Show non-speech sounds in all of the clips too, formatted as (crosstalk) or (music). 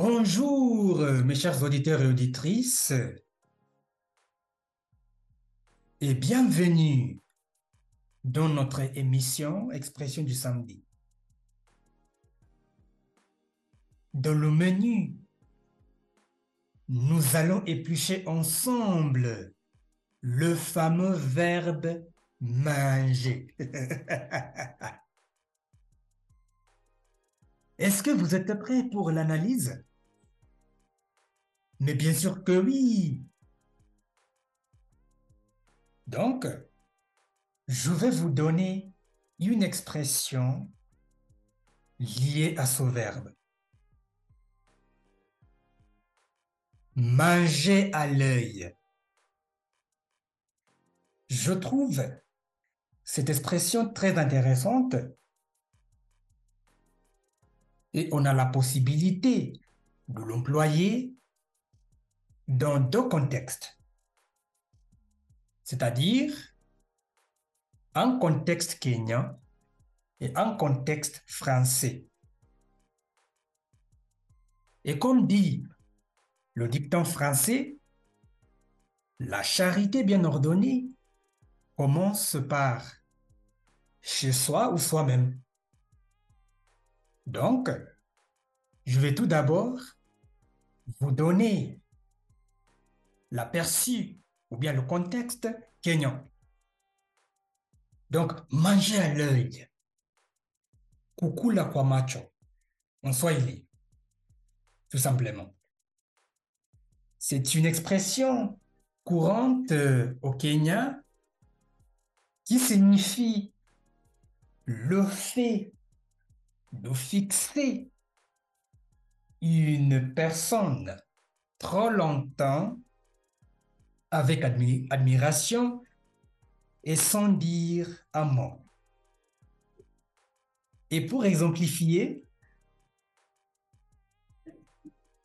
Bonjour, mes chers auditeurs et auditrices, et bienvenue dans notre émission Expression du samedi. Dans le menu, nous allons éplucher ensemble le fameux verbe manger. (laughs) Est-ce que vous êtes prêts pour l'analyse? Mais bien sûr que oui. Donc, je vais vous donner une expression liée à ce verbe. Manger à l'œil. Je trouve cette expression très intéressante et on a la possibilité de l'employer dans deux contextes. C'est-à-dire un contexte kenyan et un contexte français. Et comme dit le dicton français, la charité bien ordonnée commence par chez soi ou soi-même. Donc, je vais tout d'abord vous donner l'aperçu ou bien le contexte kenyan. Donc, manger à l'œil. Kukula kwa macho. En swahili. Tout simplement. C'est une expression courante euh, au Kenya qui signifie le fait de fixer une personne trop longtemps avec admiration et sans dire un mot. Et pour exemplifier,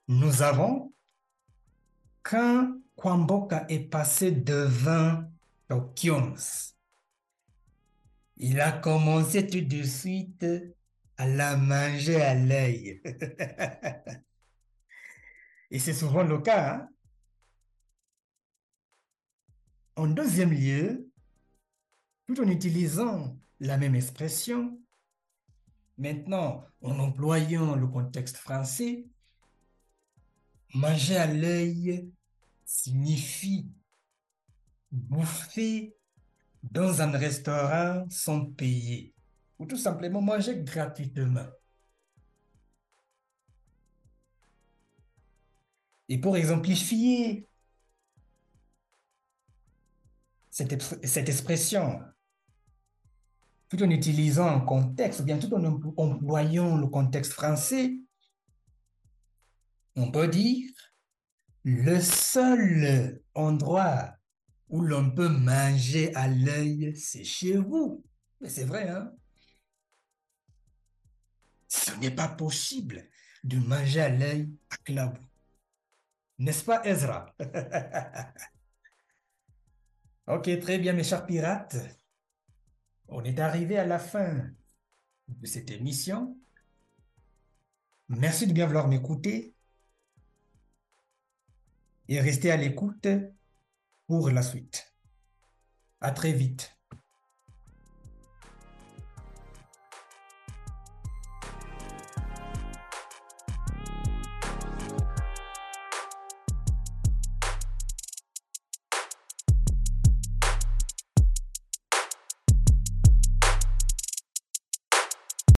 nous avons quand Kwamboka est passé devant Tokyons, il a commencé tout de suite à la manger à l'œil. (laughs) Et c'est souvent le cas. Hein. En deuxième lieu, tout en utilisant la même expression, maintenant en employant le contexte français, manger à l'œil signifie bouffer dans un restaurant sans payer ou tout simplement manger gratuitement. Et pour exemplifier cette, expression, tout en utilisant un contexte, ou bien tout en employant le contexte français, on peut dire le seul endroit où l'on peut manger à l'œil, c'est chez vous. Mais c'est vrai, hein? Ce n'est pas possible de manger à l'œil à Klabou. N'est-ce pas, Ezra? (laughs) ok, très bien, mes chers pirates. On est arrivé à la fin de cette émission. Merci de bien vouloir m'écouter et rester à l'écoute pour la suite. À très vite.